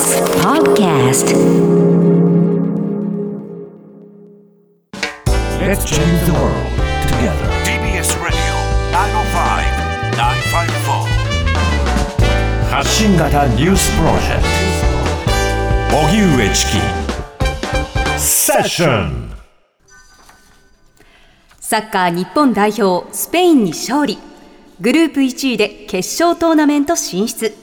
TBS Podcast Let's change the world together. TBS Radio 905-954発信型ニュースプロジェクト荻上チキセッションサッカー日本代表スペインに勝利グループ1位で決勝トーナメント進出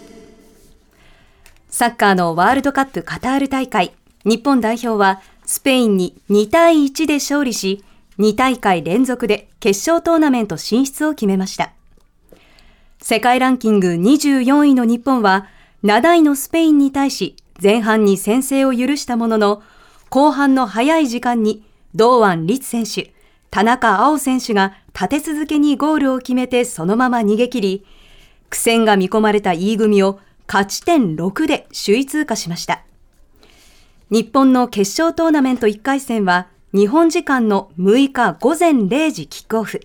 サッカーのワールドカップカタール大会。日本代表はスペインに2対1で勝利し2大会連続で決勝トーナメント進出を決めました。世界ランキング24位の日本は7位のスペインに対し前半に先制を許したものの後半の早い時間に堂安律選手田中碧選手が立て続けにゴールを決めてそのまま逃げ切り、苦戦が見込まれた E 組を勝ち点6で首位通過しました。日本の決勝トーナメント1回戦は日本時間の6日午前0時キックオフ。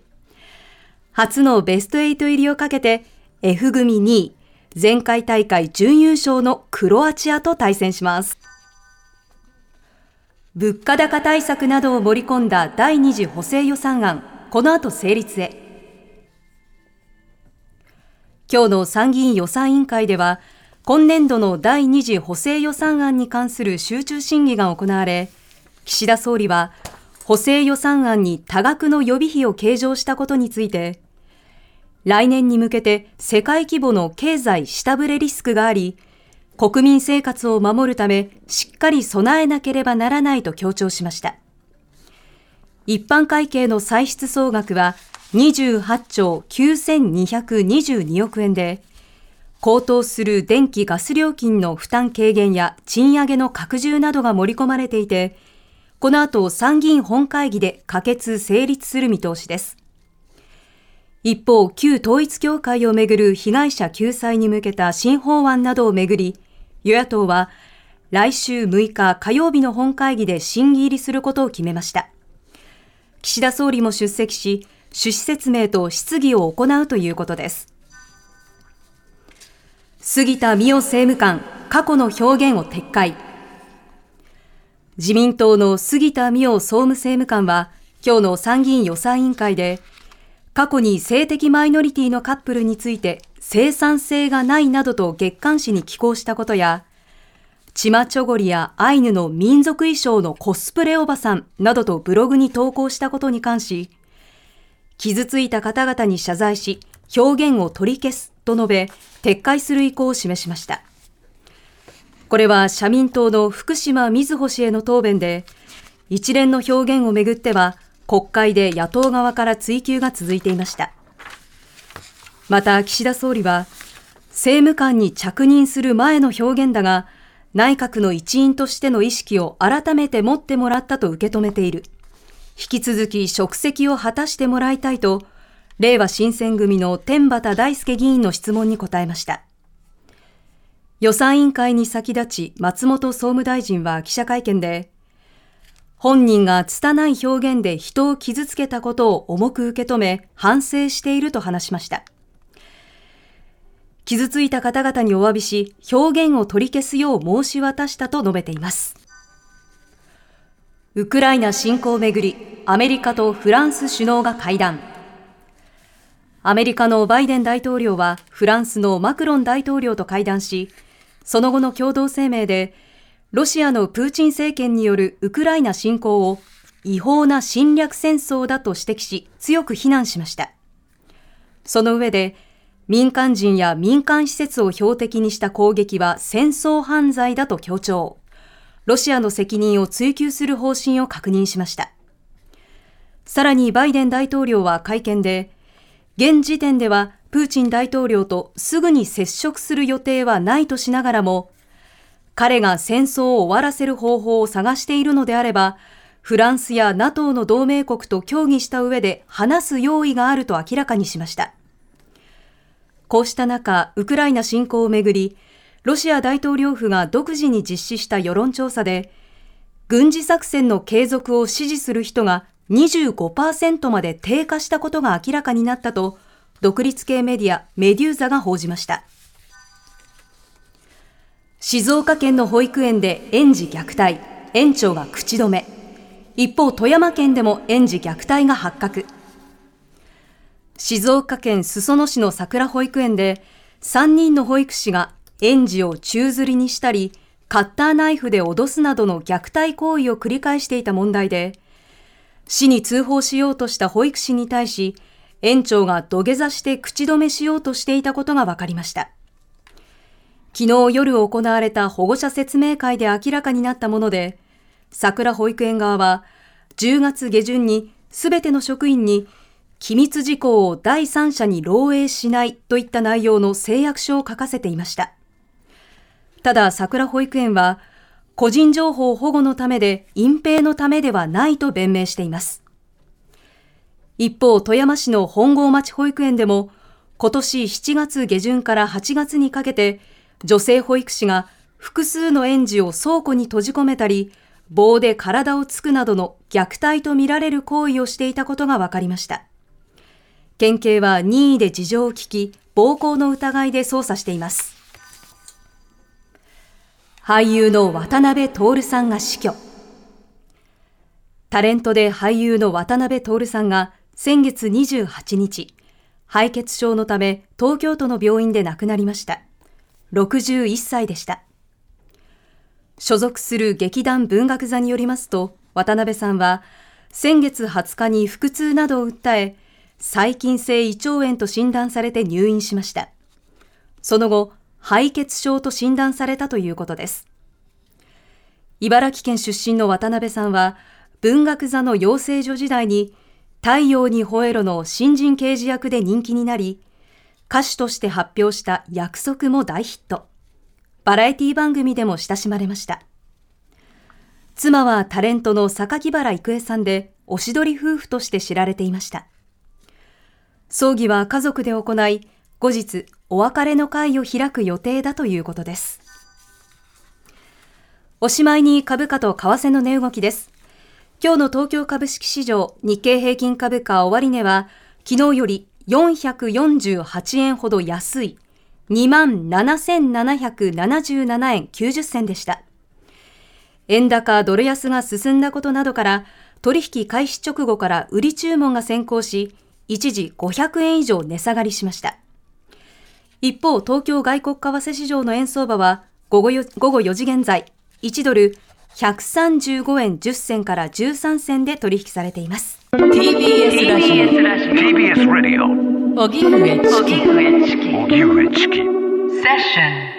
初のベスト8入りをかけて F 組2位、前回大会準優勝のクロアチアと対戦します。物価高対策などを盛り込んだ第2次補正予算案、この後成立へ。今日の参議院予算委員会では、今年度の第2次補正予算案に関する集中審議が行われ、岸田総理は、補正予算案に多額の予備費を計上したことについて、来年に向けて世界規模の経済下振れリスクがあり、国民生活を守るためしっかり備えなければならないと強調しました。一般会計の歳出総額は28兆9222億円で、高騰する電気・ガス料金の負担軽減や賃上げの拡充などが盛り込まれていて、この後参議院本会議で可決・成立する見通しです。一方、旧統一協会をめぐる被害者救済に向けた新法案などをめぐり、与野党は来週6日火曜日の本会議で審議入りすることを決めました。岸田総理も出席し、趣旨説明と質疑を行うということです。杉田水脈政務官、過去の表現を撤回。自民党の杉田水脈総務政務官は、今日の参議院予算委員会で、過去に性的マイノリティのカップルについて生産性がないなどと月刊誌に寄稿したことや、チマチョゴリやアイヌの民族衣装のコスプレおばさんなどとブログに投稿したことに関し、傷ついた方々に謝罪し、表現を取り消すと述べ、撤回する意向を示しました。これは社民党の福島瑞穂氏への答弁で、一連の表現をめぐっては、国会で野党側から追及が続いていました。また岸田総理は、政務官に着任する前の表現だが、内閣の一員としての意識を改めて持ってもらったと受け止めている。引き続き職責を果たしてもらいたいと、令和新選組の天畠大輔議員の質問に答えました。予算委員会に先立ち松本総務大臣は記者会見で、本人が拙い表現で人を傷つけたことを重く受け止め反省していると話しました。傷ついた方々にお詫びし、表現を取り消すよう申し渡したと述べています。ウクライナ侵攻をめぐり、アメリカとフランス首脳が会談。アメリカのバイデン大統領はフランスのマクロン大統領と会談し、その後の共同声明で、ロシアのプーチン政権によるウクライナ侵攻を違法な侵略戦争だと指摘し、強く非難しました。その上で、民間人や民間施設を標的にした攻撃は戦争犯罪だと強調。ロシアの責任を追及する方針を確認しました。さらにバイデン大統領は会見で、現時点ではプーチン大統領とすぐに接触する予定はないとしながらも、彼が戦争を終わらせる方法を探しているのであれば、フランスや NATO の同盟国と協議した上で話す用意があると明らかにしました。こうした中、ウクライナ侵攻をめぐり、ロシア大統領府が独自に実施した世論調査で、軍事作戦の継続を支持する人が25%まで低下したことが明らかになったと、独立系メディアメデューザが報じました。静岡県の保育園で園児虐待、園長が口止め。一方、富山県でも園児虐待が発覚。静岡県裾野市の桜保育園で、3人の保育士が園児を宙吊りにしたり、カッターナイフで脅すなどの虐待行為を繰り返していた問題で、市に通報しようとした保育士に対し、園長が土下座して口止めしようとしていたことが分かりました。昨日夜行われた保護者説明会で明らかになったもので、桜保育園側は10月下旬にすべての職員に機密事項を第三者に漏洩しないといった内容の誓約書を書かせていました。ただ桜保育園は個人情報保護のためで隠蔽のためではないと弁明しています。一方、富山市の本郷町保育園でも今年7月下旬から8月にかけて女性保育士が複数の園児を倉庫に閉じ込めたり、棒で体をつくなどの虐待とみられる行為をしていたことが分かりました。県警は任意で事情を聞き、暴行の疑いで捜査しています。俳優の渡辺徹さんが死去。タレントで俳優の渡辺徹さんが先月28日、敗血症のため東京都の病院で亡くなりました。61歳でした。所属する劇団文学座によりますと、渡辺さんは先月20日に腹痛などを訴え、細菌性胃腸炎と診断されて入院しました。その後、敗血症と診断されたということです。茨城県出身の渡辺さんは、文学座の養成所時代に、太陽に吠えろの新人刑事役で人気になり、歌手として発表した約束も大ヒット。バラエティ番組でも親しまれました。妻はタレントの榊原郁恵さんで、おしどり夫婦として知られていました。葬儀は家族で行い、後日お別れの会を開く予定だということです。おしまいに株価と為替の値動きです。今日の東京株式市場日経平均株価終値は昨日より448円ほど安い27,777円90銭でした。円高ドル安が進んだことなどから取引開始直後から売り注文が先行し一時500円以上値下がりしました。一方、東京外国為替市場の円相場は午後 ,4 午後4時現在1ドル135円10銭から13銭で取引されています。TBS ラジオ TBS ラジオ荻上チキ荻上チキセッション